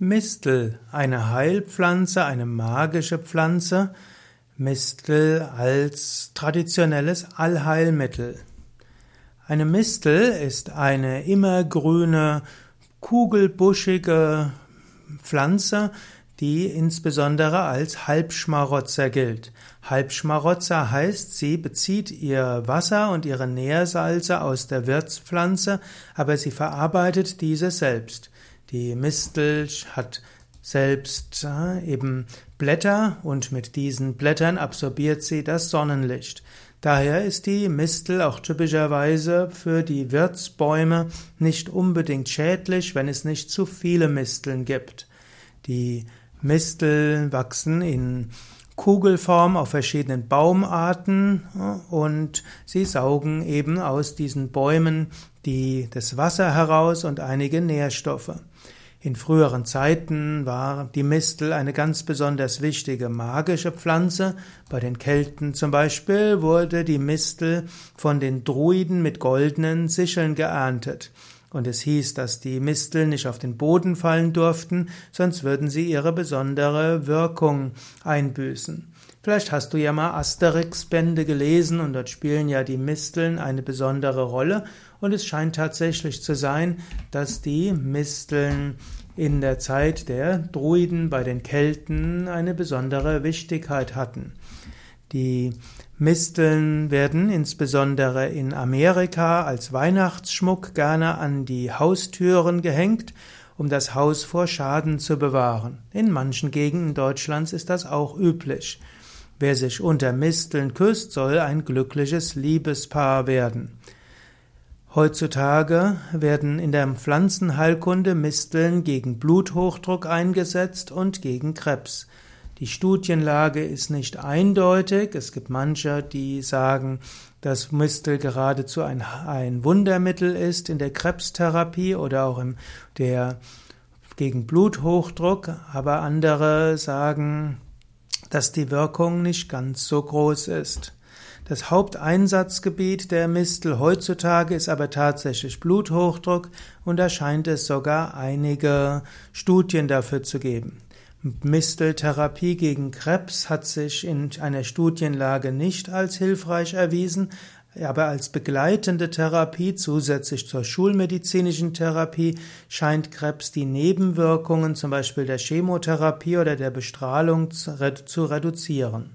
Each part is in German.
Mistel, eine Heilpflanze, eine magische Pflanze. Mistel als traditionelles Allheilmittel. Eine Mistel ist eine immergrüne, kugelbuschige Pflanze, die insbesondere als Halbschmarotzer gilt. Halbschmarotzer heißt, sie bezieht ihr Wasser und ihre Nährsalze aus der Wirtspflanze, aber sie verarbeitet diese selbst. Die Mistel hat selbst äh, eben Blätter und mit diesen Blättern absorbiert sie das Sonnenlicht. Daher ist die Mistel auch typischerweise für die Wirtsbäume nicht unbedingt schädlich, wenn es nicht zu viele Misteln gibt. Die Misteln wachsen in Kugelform auf verschiedenen Baumarten und sie saugen eben aus diesen Bäumen die, das Wasser heraus und einige Nährstoffe. In früheren Zeiten war die Mistel eine ganz besonders wichtige magische Pflanze. Bei den Kelten zum Beispiel wurde die Mistel von den Druiden mit goldenen Sicheln geerntet. Und es hieß, dass die Mistel nicht auf den Boden fallen durften, sonst würden sie ihre besondere Wirkung einbüßen. Vielleicht hast du ja mal Asterix-Bände gelesen und dort spielen ja die Misteln eine besondere Rolle. Und es scheint tatsächlich zu sein, dass die Misteln in der Zeit der Druiden bei den Kelten eine besondere Wichtigkeit hatten. Die Misteln werden insbesondere in Amerika als Weihnachtsschmuck gerne an die Haustüren gehängt, um das Haus vor Schaden zu bewahren. In manchen Gegenden Deutschlands ist das auch üblich. Wer sich unter Misteln küsst, soll ein glückliches Liebespaar werden. Heutzutage werden in der Pflanzenheilkunde Misteln gegen Bluthochdruck eingesetzt und gegen Krebs. Die Studienlage ist nicht eindeutig. Es gibt manche, die sagen, dass Mistel geradezu ein, ein Wundermittel ist in der Krebstherapie oder auch im, der gegen Bluthochdruck. Aber andere sagen, dass die Wirkung nicht ganz so groß ist. Das Haupteinsatzgebiet der Mistel heutzutage ist aber tatsächlich Bluthochdruck und da scheint es sogar einige Studien dafür zu geben. Misteltherapie gegen Krebs hat sich in einer Studienlage nicht als hilfreich erwiesen, aber als begleitende Therapie zusätzlich zur schulmedizinischen Therapie scheint Krebs die Nebenwirkungen zum Beispiel der Chemotherapie oder der Bestrahlung zu reduzieren.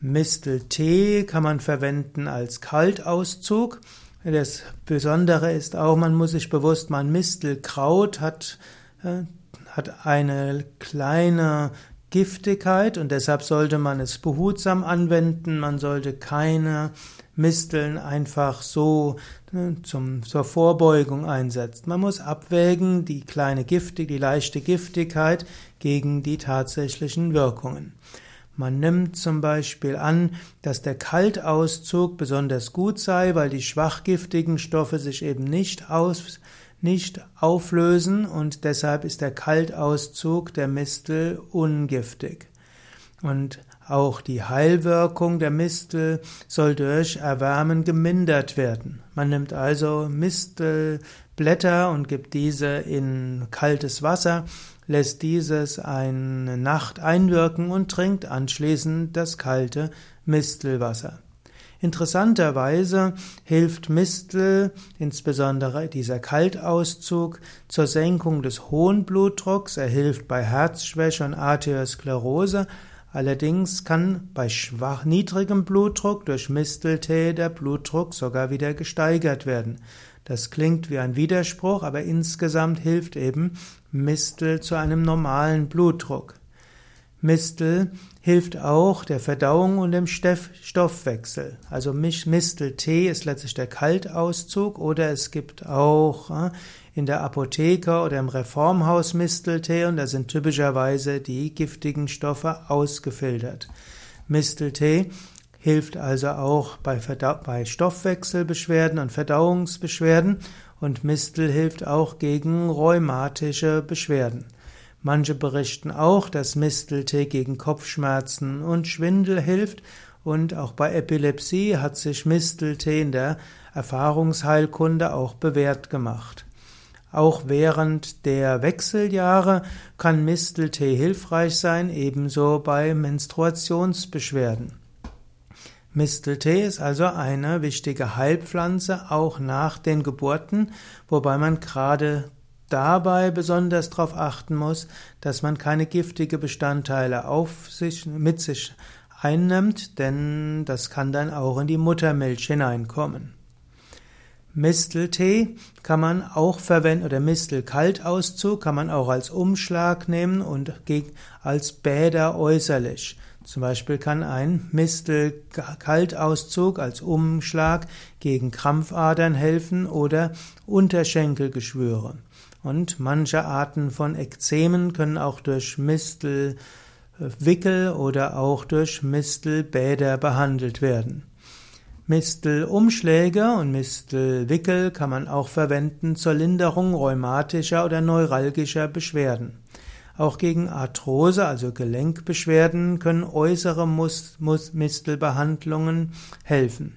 Misteltee kann man verwenden als Kaltauszug. Das Besondere ist auch, man muss sich bewusst machen, Mistelkraut hat äh, hat eine kleine Giftigkeit und deshalb sollte man es behutsam anwenden. Man sollte keine Misteln einfach so ne, zum, zur Vorbeugung einsetzen. Man muss abwägen die kleine Giftig, die leichte Giftigkeit gegen die tatsächlichen Wirkungen. Man nimmt zum Beispiel an, dass der Kaltauszug besonders gut sei, weil die schwachgiftigen Stoffe sich eben nicht aus nicht auflösen und deshalb ist der Kaltauszug der Mistel ungiftig. Und auch die Heilwirkung der Mistel soll durch Erwärmen gemindert werden. Man nimmt also Mistelblätter und gibt diese in kaltes Wasser, lässt dieses eine Nacht einwirken und trinkt anschließend das kalte Mistelwasser. Interessanterweise hilft Mistel, insbesondere dieser Kaltauszug, zur Senkung des hohen Blutdrucks. Er hilft bei Herzschwäche und Arteriosklerose. Allerdings kann bei schwach niedrigem Blutdruck durch Misteltee der Blutdruck sogar wieder gesteigert werden. Das klingt wie ein Widerspruch, aber insgesamt hilft eben Mistel zu einem normalen Blutdruck. Mistel hilft auch der Verdauung und dem Stoffwechsel. Also Misteltee ist letztlich der Kaltauszug oder es gibt auch äh, in der Apotheke oder im Reformhaus Misteltee und da sind typischerweise die giftigen Stoffe ausgefiltert. Misteltee hilft also auch bei, bei Stoffwechselbeschwerden und Verdauungsbeschwerden und Mistel hilft auch gegen rheumatische Beschwerden. Manche berichten auch, dass Misteltee gegen Kopfschmerzen und Schwindel hilft und auch bei Epilepsie hat sich Misteltee in der Erfahrungsheilkunde auch bewährt gemacht. Auch während der Wechseljahre kann Misteltee hilfreich sein, ebenso bei Menstruationsbeschwerden. Misteltee ist also eine wichtige Heilpflanze auch nach den Geburten, wobei man gerade dabei besonders darauf achten muss, dass man keine giftige Bestandteile auf sich, mit sich einnimmt, denn das kann dann auch in die Muttermilch hineinkommen. Misteltee kann man auch verwenden oder Mistelkaltauszug kann man auch als Umschlag nehmen und als Bäder äußerlich. Zum Beispiel kann ein Mistelkaltauszug als Umschlag gegen Krampfadern helfen oder Unterschenkelgeschwüre. Und manche Arten von Ekzemen können auch durch Mistelwickel oder auch durch Mistelbäder behandelt werden. Mistelumschläge und Mistelwickel kann man auch verwenden zur Linderung rheumatischer oder neuralgischer Beschwerden. Auch gegen Arthrose, also Gelenkbeschwerden, können äußere Mistelbehandlungen helfen.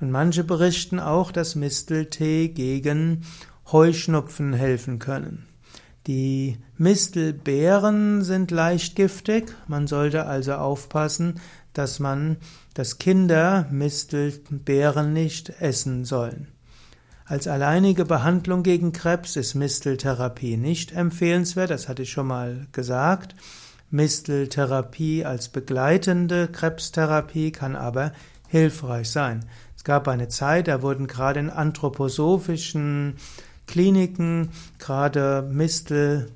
Und manche berichten auch, dass Misteltee gegen Heuschnupfen helfen können. Die Mistelbeeren sind leicht giftig, man sollte also aufpassen, dass man, dass Kinder Mistelbeeren nicht essen sollen. Als alleinige Behandlung gegen Krebs ist Misteltherapie nicht empfehlenswert, das hatte ich schon mal gesagt. Misteltherapie als begleitende Krebstherapie kann aber hilfreich sein. Es gab eine Zeit, da wurden gerade in anthroposophischen Kliniken gerade Mistel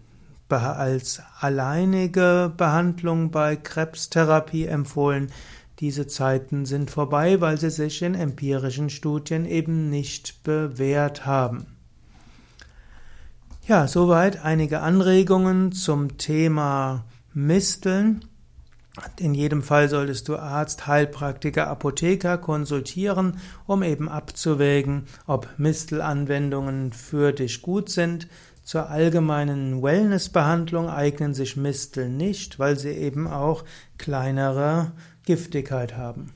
als alleinige Behandlung bei Krebstherapie empfohlen. Diese Zeiten sind vorbei, weil sie sich in empirischen Studien eben nicht bewährt haben. Ja, soweit einige Anregungen zum Thema Misteln. In jedem Fall solltest du Arzt, Heilpraktiker, Apotheker konsultieren, um eben abzuwägen, ob Mistelanwendungen für dich gut sind. Zur allgemeinen Wellnessbehandlung eignen sich Mistel nicht, weil sie eben auch kleinere Giftigkeit haben.